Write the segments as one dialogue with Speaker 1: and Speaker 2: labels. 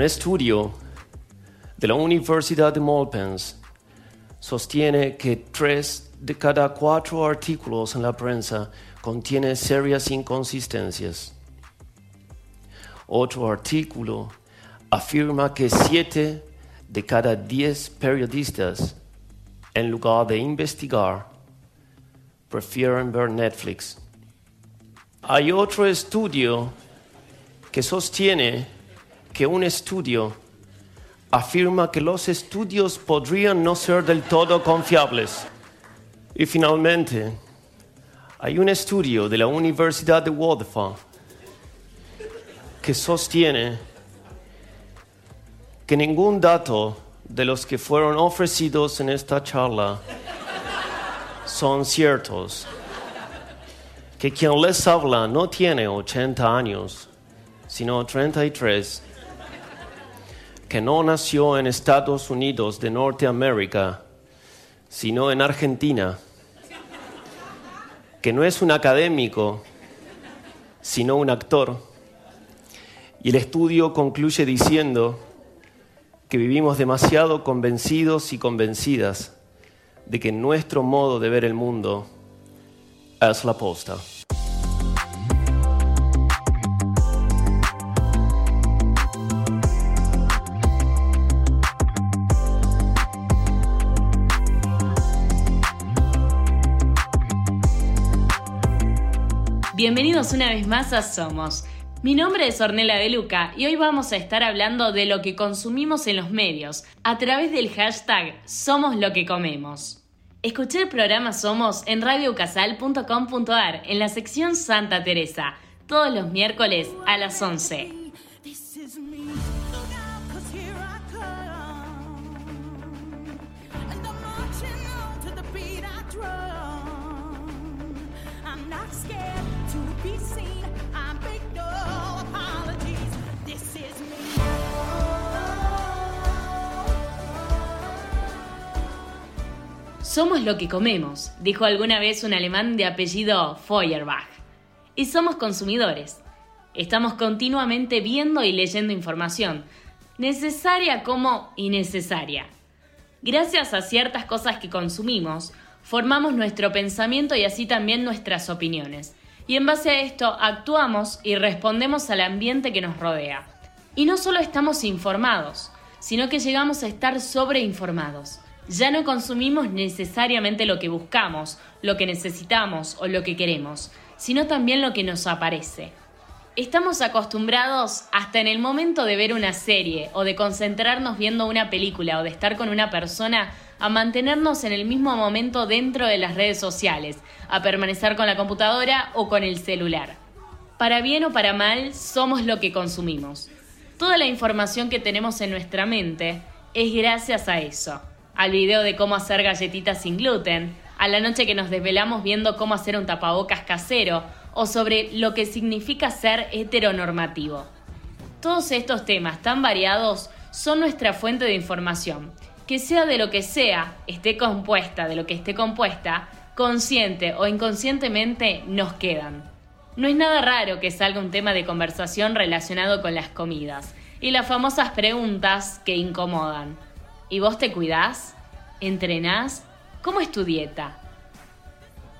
Speaker 1: Un estudio de la Universidad de Malpens sostiene que tres de cada cuatro artículos en la prensa contienen serias inconsistencias. Otro artículo afirma que siete de cada diez periodistas, en lugar de investigar, prefieren ver Netflix. Hay otro estudio que sostiene que un estudio afirma que los estudios podrían no ser del todo confiables. Y finalmente, hay un estudio de la Universidad de Waterford que sostiene que ningún dato de los que fueron ofrecidos en esta charla son ciertos, que quien les habla no tiene 80 años, sino 33 que no nació en Estados Unidos de Norteamérica, sino en Argentina, que no es un académico, sino un actor. Y el estudio concluye diciendo que vivimos demasiado convencidos y convencidas de que nuestro modo de ver el mundo es la posta.
Speaker 2: Bienvenidos una vez más a Somos. Mi nombre es Ornella de Luca y hoy vamos a estar hablando de lo que consumimos en los medios a través del hashtag Somos lo que comemos. Escuché el programa Somos en radiocasal.com.ar en la sección Santa Teresa, todos los miércoles a las 11. Somos lo que comemos, dijo alguna vez un alemán de apellido Feuerbach. Y somos consumidores. Estamos continuamente viendo y leyendo información, necesaria como innecesaria. Gracias a ciertas cosas que consumimos, formamos nuestro pensamiento y así también nuestras opiniones. Y en base a esto actuamos y respondemos al ambiente que nos rodea. Y no solo estamos informados, sino que llegamos a estar sobreinformados ya no consumimos necesariamente lo que buscamos, lo que necesitamos o lo que queremos, sino también lo que nos aparece. Estamos acostumbrados hasta en el momento de ver una serie o de concentrarnos viendo una película o de estar con una persona a mantenernos en el mismo momento dentro de las redes sociales, a permanecer con la computadora o con el celular. Para bien o para mal, somos lo que consumimos. Toda la información que tenemos en nuestra mente es gracias a eso al video de cómo hacer galletitas sin gluten, a la noche que nos desvelamos viendo cómo hacer un tapabocas casero o sobre lo que significa ser heteronormativo. Todos estos temas tan variados son nuestra fuente de información, que sea de lo que sea, esté compuesta de lo que esté compuesta, consciente o inconscientemente nos quedan. No es nada raro que salga un tema de conversación relacionado con las comidas y las famosas preguntas que incomodan. ¿Y vos te cuidás? ¿Entrenás? ¿Cómo es tu dieta?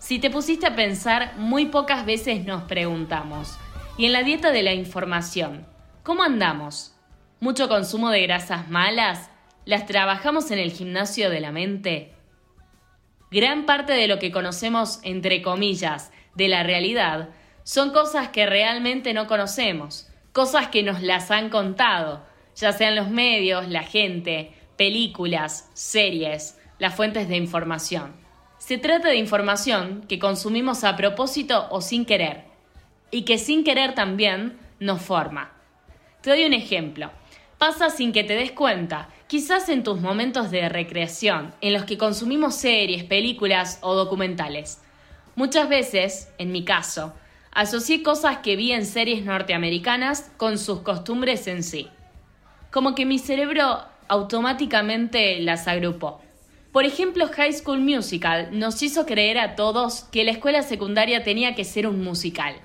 Speaker 2: Si te pusiste a pensar, muy pocas veces nos preguntamos. Y en la dieta de la información, ¿cómo andamos? ¿Mucho consumo de grasas malas? ¿Las trabajamos en el gimnasio de la mente? Gran parte de lo que conocemos, entre comillas, de la realidad, son cosas que realmente no conocemos, cosas que nos las han contado, ya sean los medios, la gente, películas, series, las fuentes de información. Se trata de información que consumimos a propósito o sin querer, y que sin querer también nos forma. Te doy un ejemplo. Pasa sin que te des cuenta, quizás en tus momentos de recreación, en los que consumimos series, películas o documentales. Muchas veces, en mi caso, asocié cosas que vi en series norteamericanas con sus costumbres en sí. Como que mi cerebro automáticamente las agrupó. Por ejemplo, High School Musical nos hizo creer a todos que la escuela secundaria tenía que ser un musical.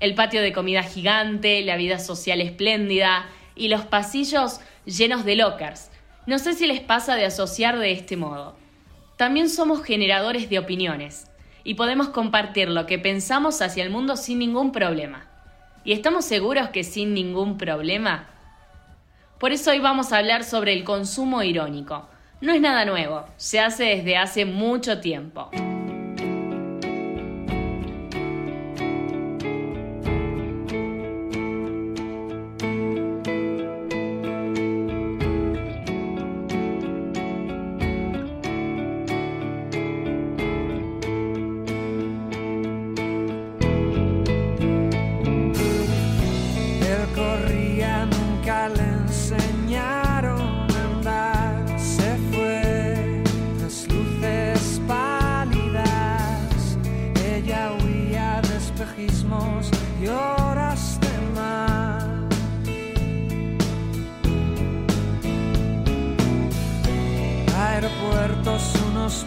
Speaker 2: El patio de comida gigante, la vida social espléndida, y los pasillos llenos de lockers. No sé si les pasa de asociar de este modo. También somos generadores de opiniones y podemos compartir lo que pensamos hacia el mundo sin ningún problema. ¿Y estamos seguros que sin ningún problema? Por eso hoy vamos a hablar sobre el consumo irónico. No es nada nuevo, se hace desde hace mucho tiempo.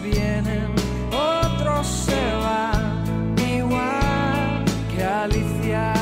Speaker 3: Vienen, otros se van, igual que alicias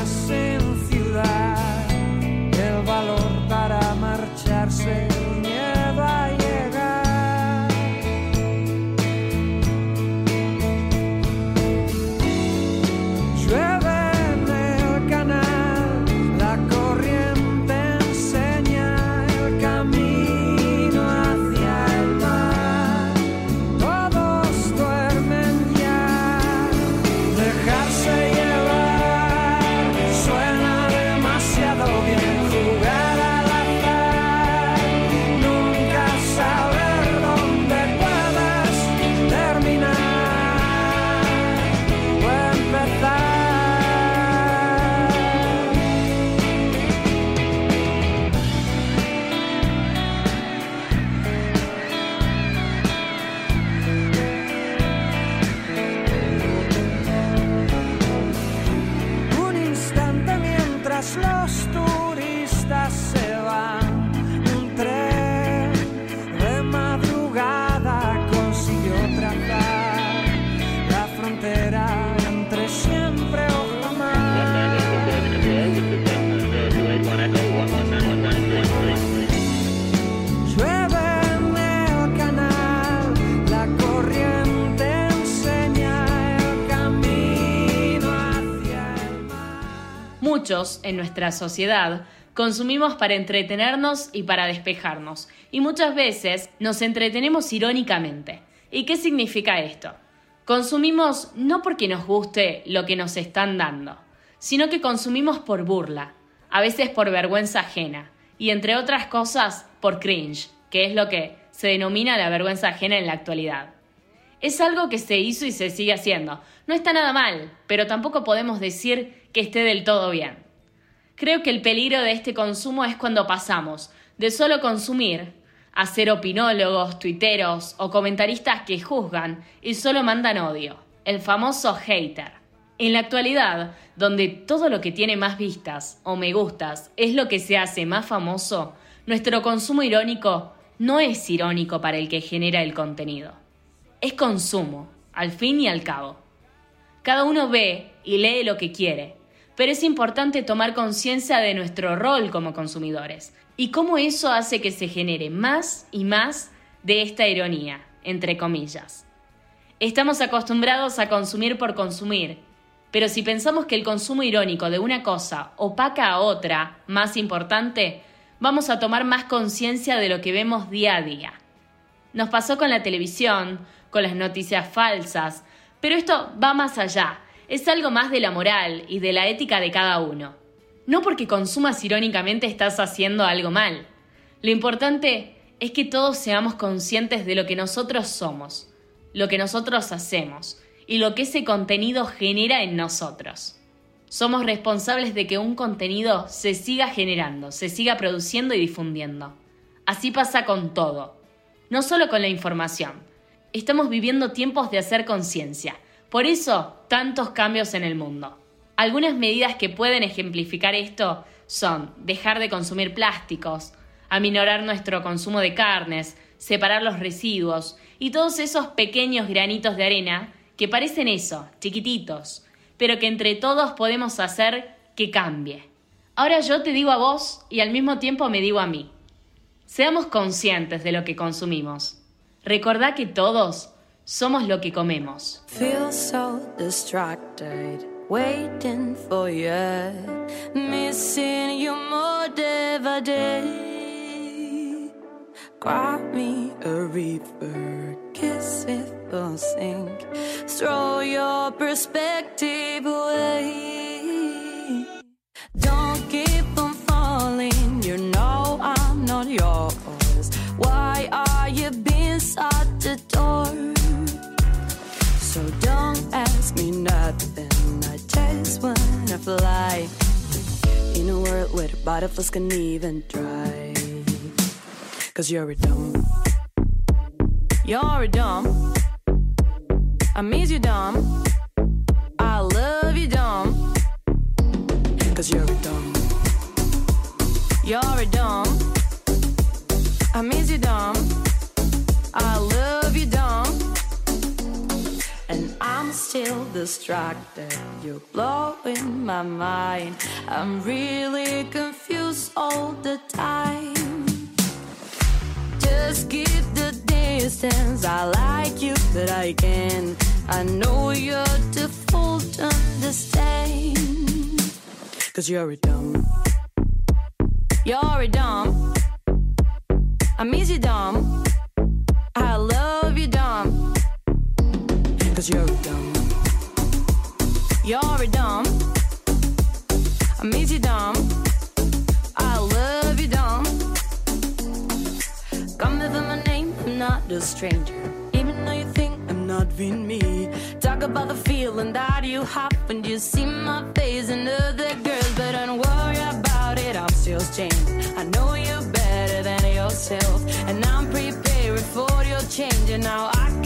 Speaker 2: Muchos en nuestra sociedad consumimos para entretenernos y para despejarnos, y muchas veces nos entretenemos irónicamente. ¿Y qué significa esto? Consumimos no porque nos guste lo que nos están dando, sino que consumimos por burla, a veces por vergüenza ajena, y entre otras cosas por cringe, que es lo que se denomina la vergüenza ajena en la actualidad. Es algo que se hizo y se sigue haciendo. No está nada mal, pero tampoco podemos decir que esté del todo bien. Creo que el peligro de este consumo es cuando pasamos de solo consumir a ser opinólogos, tuiteros o comentaristas que juzgan y solo mandan odio, el famoso hater. En la actualidad, donde todo lo que tiene más vistas o me gustas es lo que se hace más famoso, nuestro consumo irónico no es irónico para el que genera el contenido. Es consumo, al fin y al cabo. Cada uno ve y lee lo que quiere, pero es importante tomar conciencia de nuestro rol como consumidores y cómo eso hace que se genere más y más de esta ironía, entre comillas. Estamos acostumbrados a consumir por consumir, pero si pensamos que el consumo irónico de una cosa opaca a otra, más importante, vamos a tomar más conciencia de lo que vemos día a día. Nos pasó con la televisión, con las noticias falsas, pero esto va más allá es algo más de la moral y de la ética de cada uno. No porque consumas irónicamente estás haciendo algo mal. Lo importante es que todos seamos conscientes de lo que nosotros somos, lo que nosotros hacemos y lo que ese contenido genera en nosotros. Somos responsables de que un contenido se siga generando, se siga produciendo y difundiendo. Así pasa con todo, no solo con la información. Estamos viviendo tiempos de hacer conciencia por eso, tantos cambios en el mundo. Algunas medidas que pueden ejemplificar esto son dejar de consumir plásticos, aminorar nuestro consumo de carnes, separar los residuos y todos esos pequeños granitos de arena que parecen eso, chiquititos, pero que entre todos podemos hacer que cambie. Ahora yo te digo a vos y al mismo tiempo me digo a mí. Seamos conscientes de lo que consumimos. Recordá que todos somos lo que comemos.
Speaker 4: Feel so distracted, waiting for you, missing you more by day. Grab me a reaper, kiss it will sink, throw your perspective away. Where the butterflies can even try. Cause you're a dumb. You're a dumb. I miss you dumb. I love you dumb. Cause you're a dumb. You're a dumb. I miss you dumb. I love you dumb. And I'm still distracted. You're blowing my mind. I'm really confused all the time. Just keep the distance. I like you, but I can't. I know you're too full to understand. Cause you're a dumb. You're a dumb. I miss you dumb. I love you dumb. Cause you're a dumb. You're a dumb. I miss you dumb. A stranger. Even though you think I'm not being me. Talk about the feeling that you have when you see my face and other girls. But don't worry about it, I'm still changing. I know you better than yourself. And I'm prepared for your change. And now I